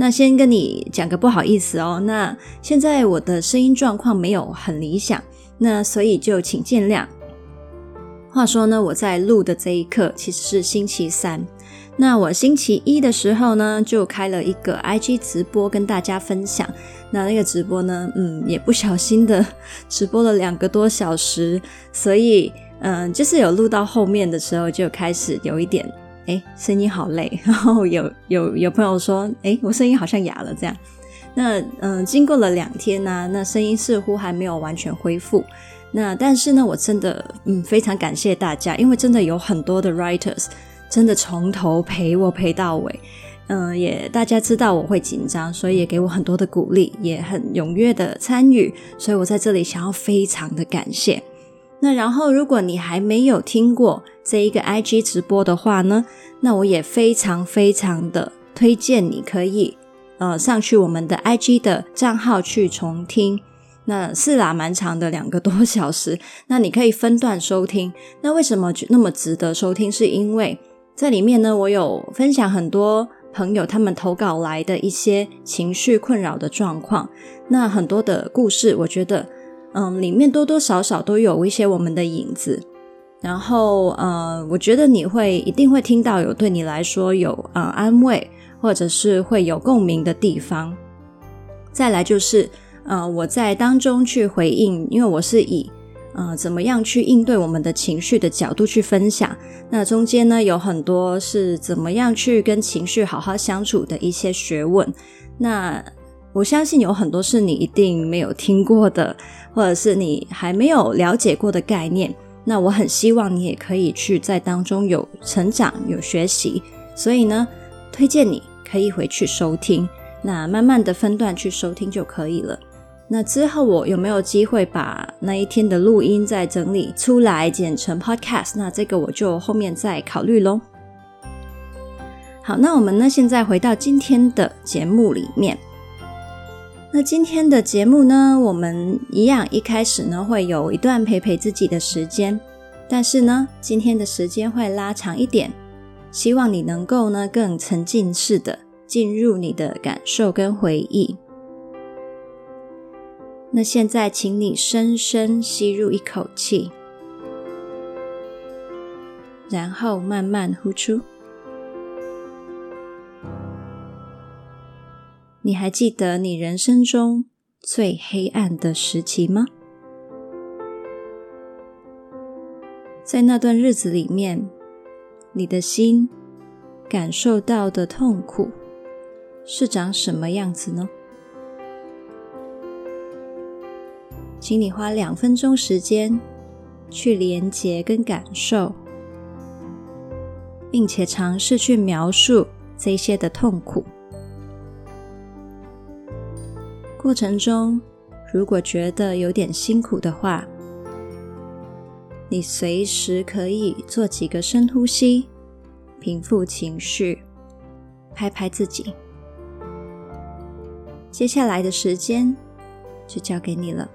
那先跟你讲个不好意思哦，那现在我的声音状况没有很理想，那所以就请见谅。话说呢，我在录的这一刻其实是星期三，那我星期一的时候呢就开了一个 IG 直播跟大家分享，那那个直播呢，嗯，也不小心的直播了两个多小时，所以嗯，就是有录到后面的时候就开始有一点。哎，声音好累，然后有有有朋友说，哎，我声音好像哑了这样。那嗯、经过了两天呢、那声音似乎还没有完全恢复。那但是呢，我真的嗯非常感谢大家，因为真的有很多的 writers 真的从头陪我陪到尾。嗯、也大家知道我会紧张，所以也给我很多的鼓励，也很踊跃的参与。所以我在这里想要非常的感谢。那然后，如果你还没有听过这一个 IG 直播的话呢，那我也非常非常的推荐你可以呃上去我们的 IG 的账号去重听。那是啦，蛮长的两个多小时。那你可以分段收听。那为什么那么值得收听？是因为在里面呢，我有分享很多朋友他们投稿来的一些情绪困扰的状况。那很多的故事，我觉得。嗯，里面多多少少都有一些我们的影子，然后呃，我觉得你会一定会听到有对你来说有呃安慰，或者是会有共鸣的地方。再来就是呃，我在当中去回应，因为我是以呃怎么样去应对我们的情绪的角度去分享。那中间呢，有很多是怎么样去跟情绪好好相处的一些学问。那我相信有很多是你一定没有听过的。或者是你还没有了解过的概念，那我很希望你也可以去在当中有成长、有学习。所以呢，推荐你可以回去收听，那慢慢的分段去收听就可以了。那之后我有没有机会把那一天的录音再整理出来剪成 podcast？那这个我就后面再考虑喽。好，那我们呢现在回到今天的节目里面。那今天的节目呢，我们一样一开始呢会有一段陪陪自己的时间，但是呢，今天的时间会拉长一点，希望你能够呢更沉浸式的进入你的感受跟回忆。那现在，请你深深吸入一口气，然后慢慢呼出。你还记得你人生中最黑暗的时期吗？在那段日子里面，你的心感受到的痛苦是长什么样子呢？请你花两分钟时间去连接跟感受，并且尝试去描述这些的痛苦。过程中，如果觉得有点辛苦的话，你随时可以做几个深呼吸，平复情绪，拍拍自己。接下来的时间就交给你了。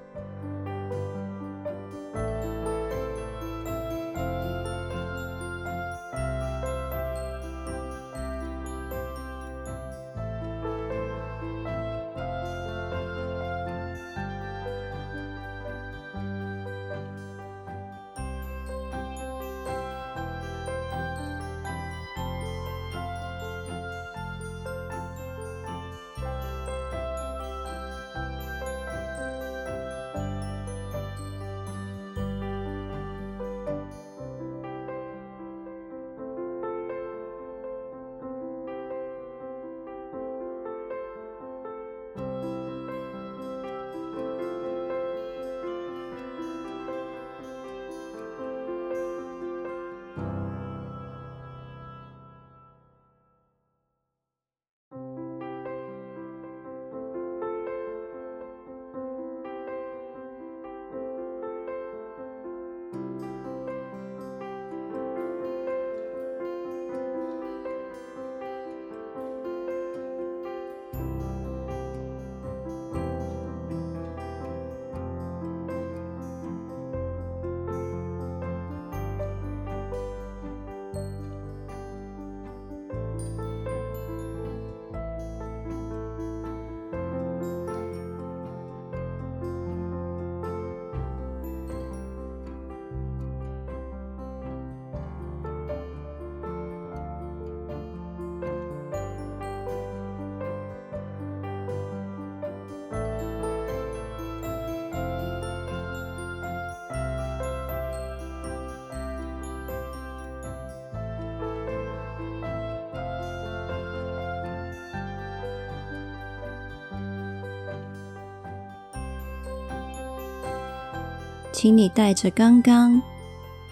请你带着刚刚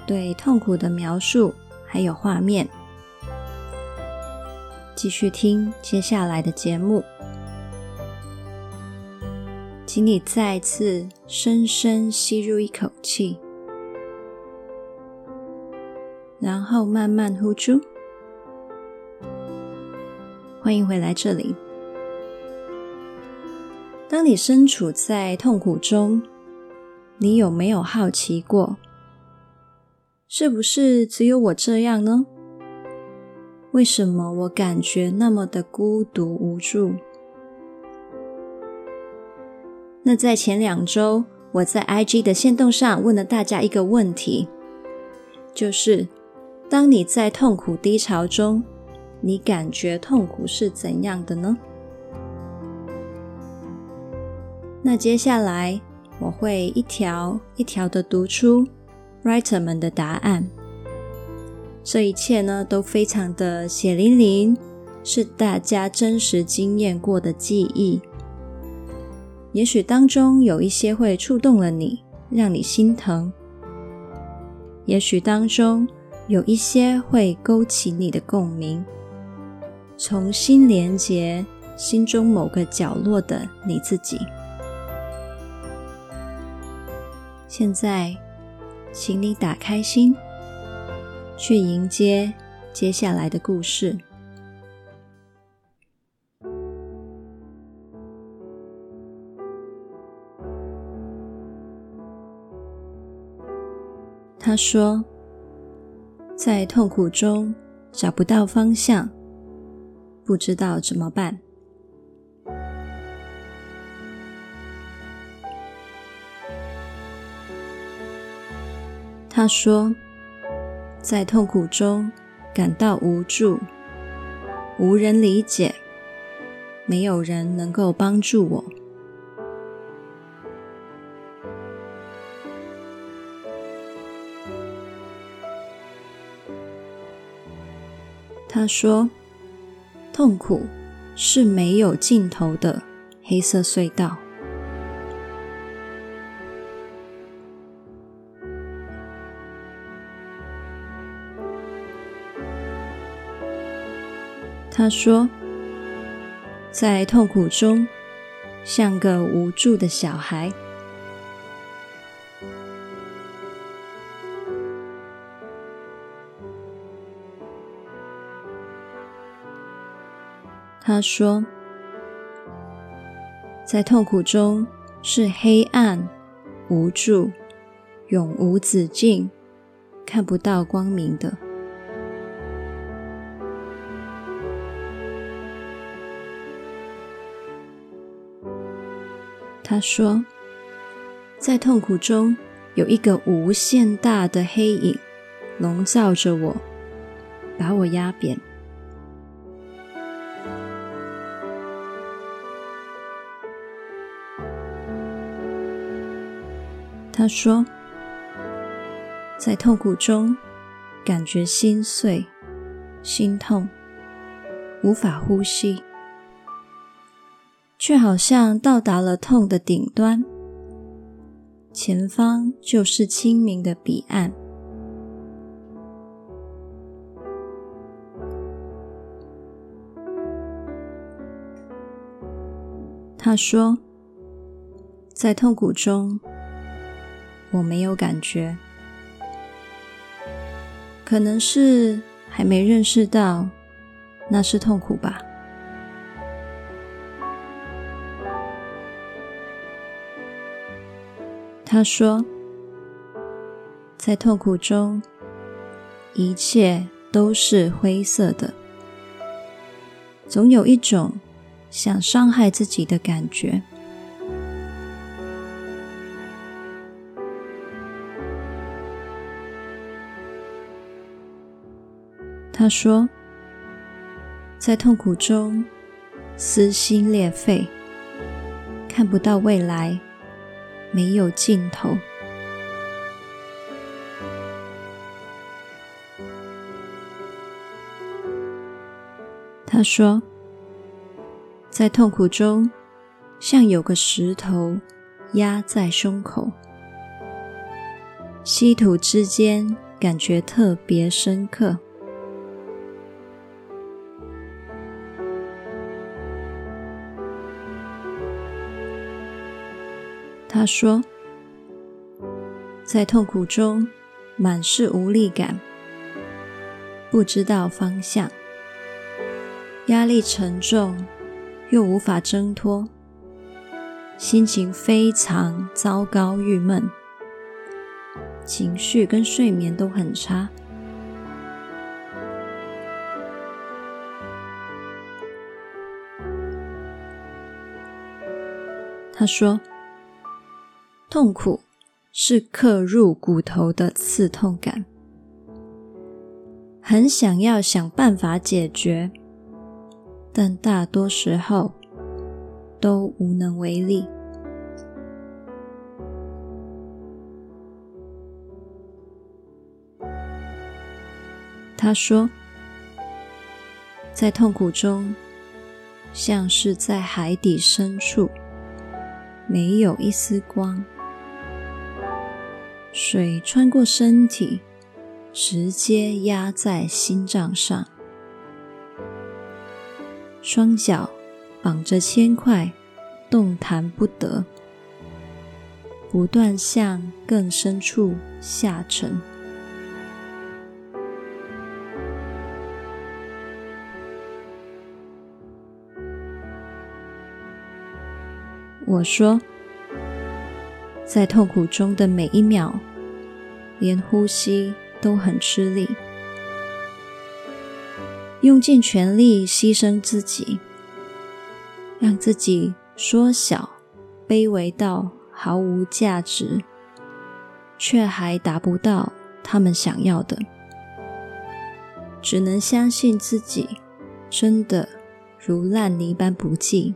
对痛苦的描述，还有画面，继续听接下来的节目。请你再次深深吸入一口气，然后慢慢呼出。欢迎回来这里。当你身处在痛苦中，你有没有好奇过，是不是只有我这样呢？为什么我感觉那么的孤独无助？那在前两周，我在 IG 的限动上问了大家一个问题，就是当你在痛苦低潮中，你感觉痛苦是怎样的呢？那接下来我会一条一条的读出 writer 们的答案，这一切呢都非常的血淋淋，是大家真实经验过的记忆。也许当中有一些会触动了你，让你心疼；也许当中有一些会勾起你的共鸣，重新连接心中某个角落的你自己。现在，请你打开心，去迎接接下来的故事。他说：“在痛苦中找不到方向，不知道怎么办。”他说：“在痛苦中感到无助，无人理解，没有人能够帮助我。”他说：“痛苦是没有尽头的黑色隧道。”他说：“在痛苦中，像个无助的小孩。”他说：“在痛苦中是黑暗、无助、永无止境、看不到光明的。”他说：“在痛苦中有一个无限大的黑影笼罩着我，把我压扁。”他说：“在痛苦中，感觉心碎、心痛，无法呼吸，却好像到达了痛的顶端，前方就是清明的彼岸。”他说：“在痛苦中。”我没有感觉，可能是还没认识到那是痛苦吧。他说，在痛苦中，一切都是灰色的，总有一种想伤害自己的感觉。他说：“在痛苦中，撕心裂肺，看不到未来，没有尽头。”他说：“在痛苦中，像有个石头压在胸口，稀土之间感觉特别深刻。他说，在痛苦中满是无力感，不知道方向，压力沉重，又无法挣脱，心情非常糟糕、郁闷，情绪跟睡眠都很差。他说。痛苦是刻入骨头的刺痛感，很想要想办法解决，但大多时候都无能为力。他说，在痛苦中，像是在海底深处，没有一丝光。水穿过身体，直接压在心脏上，双脚绑着铅块，动弹不得，不断向更深处下沉。我说。在痛苦中的每一秒，连呼吸都很吃力，用尽全力牺牲自己，让自己缩小、卑微到毫无价值，却还达不到他们想要的，只能相信自己真的如烂泥般不济。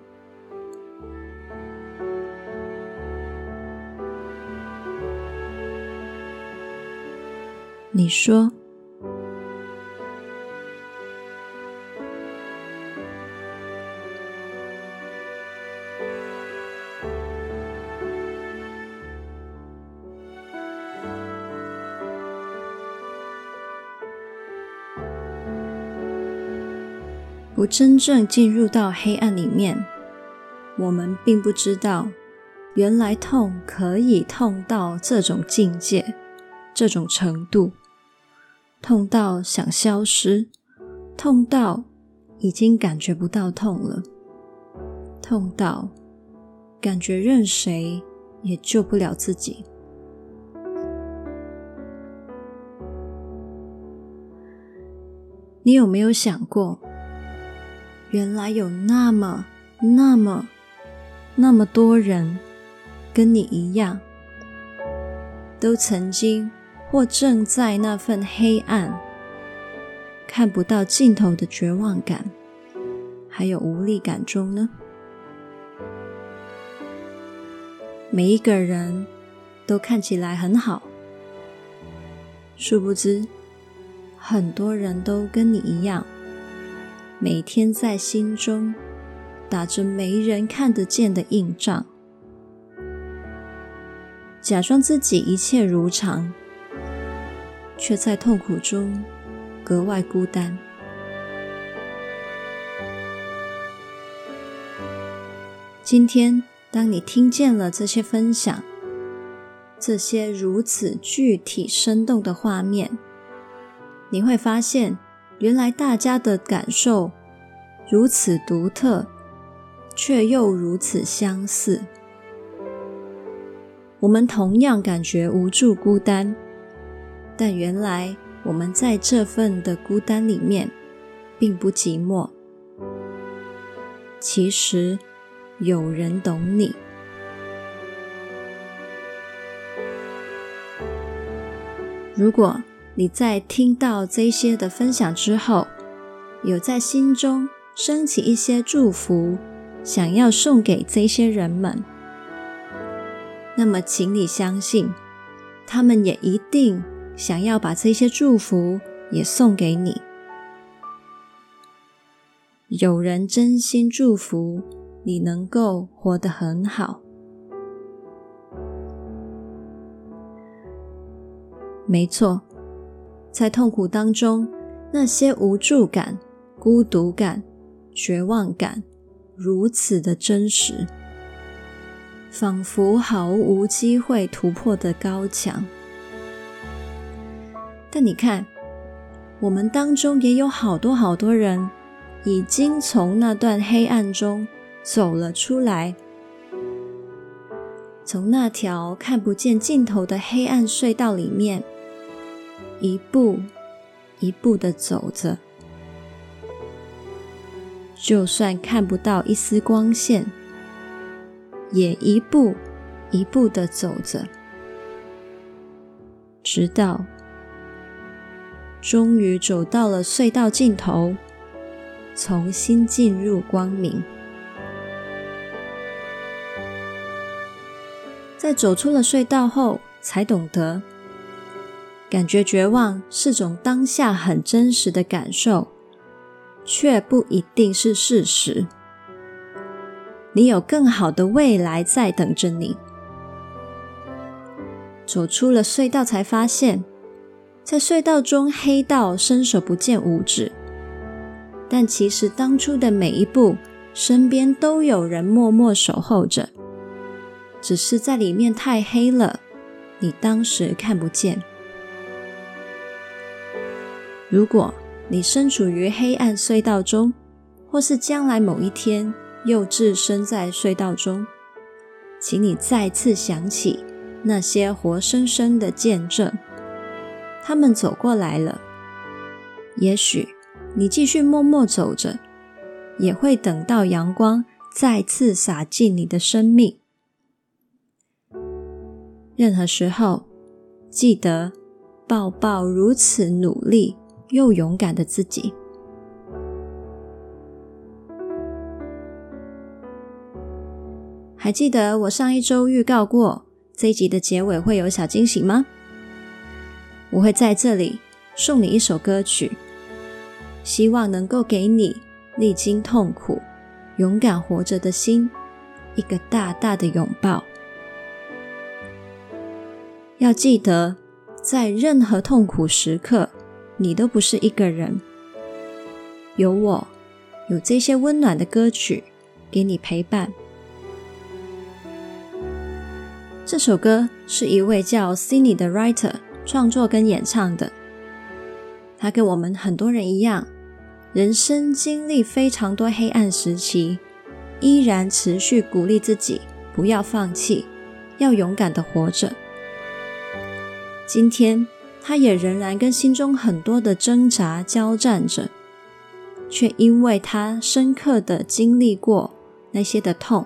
你说，不真正进入到黑暗里面，我们并不知道，原来痛可以痛到这种境界，这种程度。痛到想消失，痛到已经感觉不到痛了，痛到感觉任谁也救不了自己。你有没有想过，原来有那么、那么、那么多人跟你一样，都曾经。或正在那份黑暗、看不到尽头的绝望感，还有无力感中呢？每一个人都看起来很好，殊不知，很多人都跟你一样，每天在心中打着没人看得见的硬仗，假装自己一切如常。却在痛苦中格外孤单。今天，当你听见了这些分享，这些如此具体生动的画面，你会发现，原来大家的感受如此独特，却又如此相似。我们同样感觉无助、孤单。但原来我们在这份的孤单里面，并不寂寞。其实有人懂你。如果你在听到这些的分享之后，有在心中升起一些祝福，想要送给这些人们，那么请你相信，他们也一定。想要把这些祝福也送给你。有人真心祝福你能够活得很好。没错，在痛苦当中，那些无助感、孤独感、绝望感，如此的真实，仿佛毫无机会突破的高墙。但你看，我们当中也有好多好多人，已经从那段黑暗中走了出来。从那条看不见尽头的黑暗隧道里面，一步一步的走着，就算看不到一丝光线，也一步一步的走着，直到终于走到了隧道尽头，重新进入光明。在走出了隧道后，才懂得，感觉绝望是种当下很真实的感受，却不一定是事实。你有更好的未来在等着你。走出了隧道，才发现，在隧道中黑到伸手不见五指，但其实当初的每一步，身边都有人默默守候着。只是在里面太黑了，你当时看不见。如果你身处于黑暗隧道中，或是将来某一天又置身在隧道中，请你再次想起那些活生生的见证，他们走过来了。也许你继续默默走着，也会等到阳光再次洒进你的生命。任何时候，记得抱抱如此努力又勇敢的自己。还记得我上一周预告过这一集的结尾会有小惊喜吗？我会在这里送你一首歌曲，希望能够给你历经痛苦、勇敢活着的心一个大大的拥抱。要记得，在任何痛苦时刻，你都不是一个人。有我，有这些温暖的歌曲给你陪伴。这首歌是一位叫 Cindy 的 writer 创作跟演唱的。他跟我们很多人一样，人生经历非常多黑暗时期，依然持续鼓励自己不要放弃，要勇敢的活着。今天，他也仍然跟心中很多的挣扎交战着，却因为他深刻的经历过那些的痛，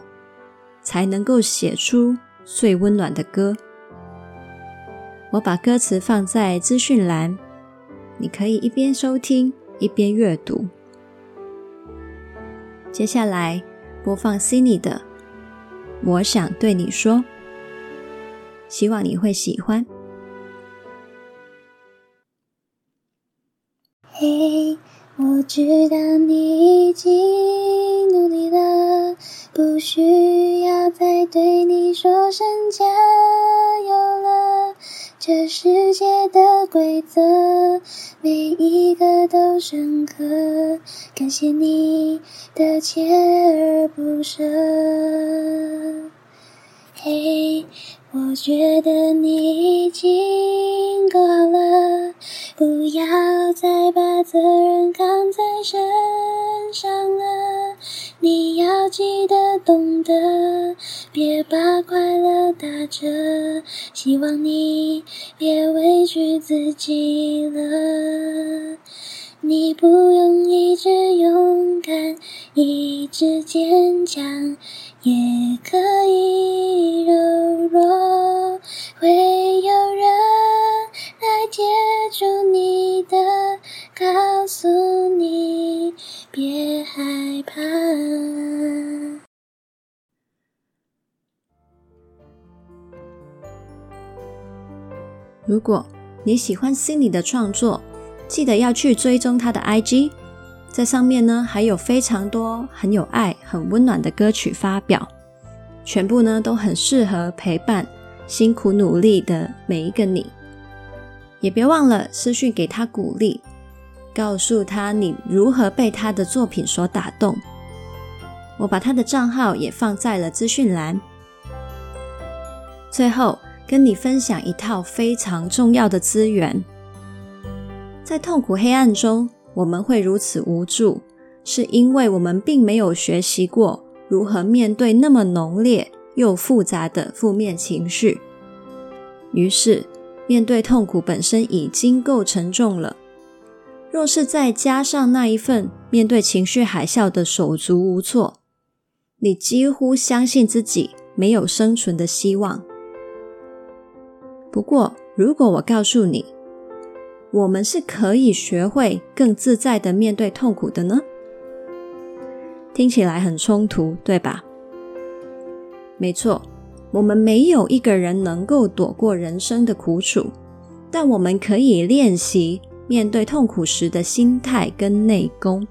才能够写出最温暖的歌。我把歌词放在资讯栏，你可以一边收听一边阅读。接下来播放 Cindy 的《我想对你说》，希望你会喜欢。嘿，hey, 我知道你已经努力了，不需要再对你说声加油了。这世界的规则，每一个都深刻。感谢你的锲而不舍。嘿我觉得你已经够了。不要再把责任扛在身上了，你要记得懂得，别把快乐打折。希望你别委屈自己了，你不用一直勇敢，一直坚强，也可以柔弱，会有人来接住你的，告诉你别害怕。如果你喜欢 Cindy 的创作，记得要去追踪她的 IG，在上面呢还有非常多很有爱、很温暖的歌曲发表，全部呢都很适合陪伴辛苦努力的每一个你。也别忘了私讯给他鼓励，告诉他你如何被他的作品所打动。我把他的账号也放在了资讯栏。最后，跟你分享一套非常重要的资源。在痛苦黑暗中，我们会如此无助，是因为我们并没有学习过如何面对那么浓烈又复杂的负面情绪。于是，面对痛苦本身已经够沉重了，若是再加上那一份面对情绪海啸的手足无措，你几乎相信自己没有生存的希望。不过，如果我告诉你，我们是可以学会更自在地面对痛苦的呢？听起来很冲突，对吧？没错，我们没有一个人能够躲过人生的苦楚，但我们可以练习面对痛苦时的心态跟内功。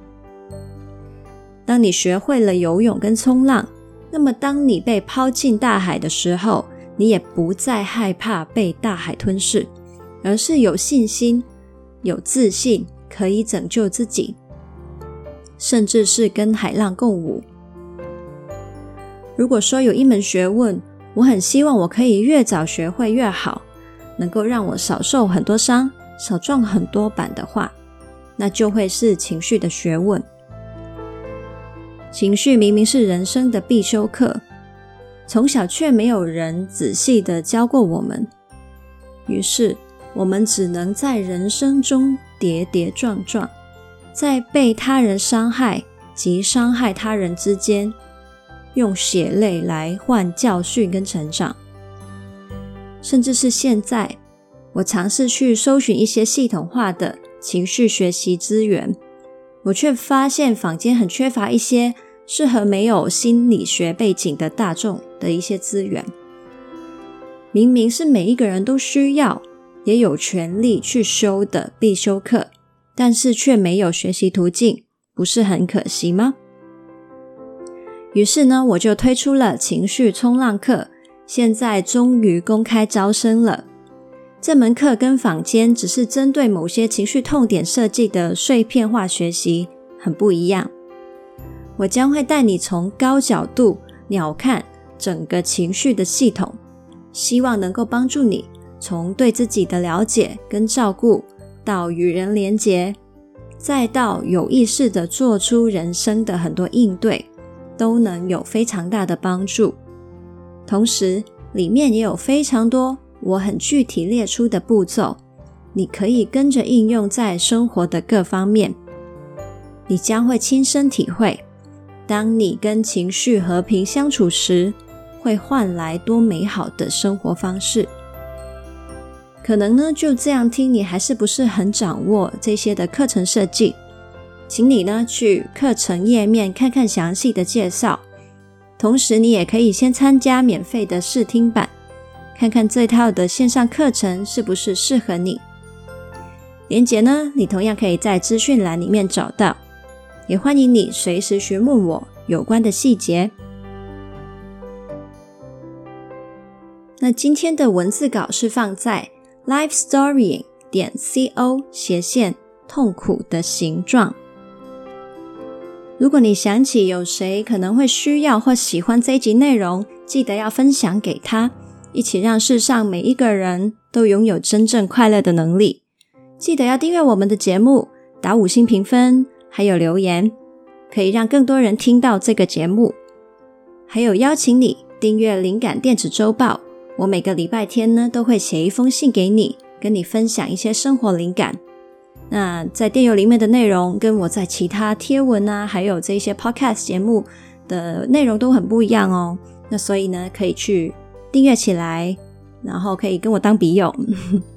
当你学会了游泳跟冲浪，那么当你被抛进大海的时候，你也不再害怕被大海吞噬，而是有信心、有自信，可以拯救自己，甚至是跟海浪共舞。如果说有一门学问，我很希望我可以越早学会越好，能够让我少受很多伤、少撞很多板的话，那就会是情绪的学问。情绪明明是人生的必修课，从小却没有人仔细的教过我们，于是我们只能在人生中跌跌撞撞，在被他人伤害及伤害他人之间，用血泪来换教训跟成长。甚至是现在，我尝试去搜寻一些系统化的情绪学习资源。我却发现坊间很缺乏一些适合没有心理学背景的大众的一些资源。明明是每一个人都需要，也有权利去修的必修课，但是却没有学习途径，不是很可惜吗？于是呢，我就推出了情绪冲浪课，现在终于公开招生了。这门课跟坊间只是针对某些情绪痛点设计的碎片化学习很不一样。我将会带你从高角度鸟瞰整个情绪的系统，希望能够帮助你从对自己的了解跟照顾，到与人连结，再到有意识的做出人生的很多应对，都能有非常大的帮助。同时，里面也有非常多。我很具体列出的步骤，你可以跟着应用在生活的各方面，你将会亲身体会，当你跟情绪和平相处时，会换来多美好的生活方式。可能呢，就这样听，你还是不是很掌握这些的课程设计，请你呢去课程页面看看详细的介绍，同时你也可以先参加免费的试听版。看看这套的线上课程是不是适合你？连结呢，你同样可以在资讯栏里面找到。也欢迎你随时询问我有关的细节。那今天的文字稿是放在 lifestory 点 co 斜线痛苦的形状。如果你想起有谁可能会需要或喜欢这一集内容，记得要分享给他。一起让世上每一个人都拥有真正快乐的能力。记得要订阅我们的节目，打五星评分，还有留言，可以让更多人听到这个节目。还有邀请你订阅灵感电子周报，我每个礼拜天呢都会写一封信给你，跟你分享一些生活灵感。那在电邮里面的内容，跟我在其他贴文啊，还有这些 podcast 节目的内容都很不一样哦。那所以呢，可以去。订阅起来，然后可以跟我当笔友。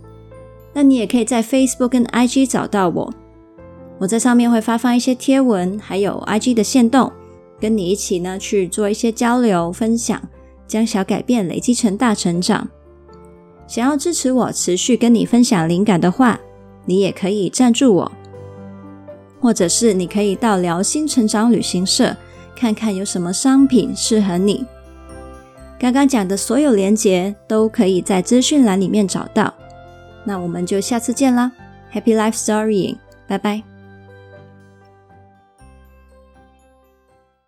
那你也可以在 Facebook 跟 IG 找到我，我在上面会发放一些贴文，还有 IG 的线动，跟你一起呢去做一些交流分享，将小改变累积成大成长。想要支持我持续跟你分享灵感的话，你也可以赞助我，或者是你可以到辽心成长旅行社看看有什么商品适合你。刚刚讲的所有连接都可以在资讯栏里面找到。那我们就下次见啦，Happy Life Storying，拜拜。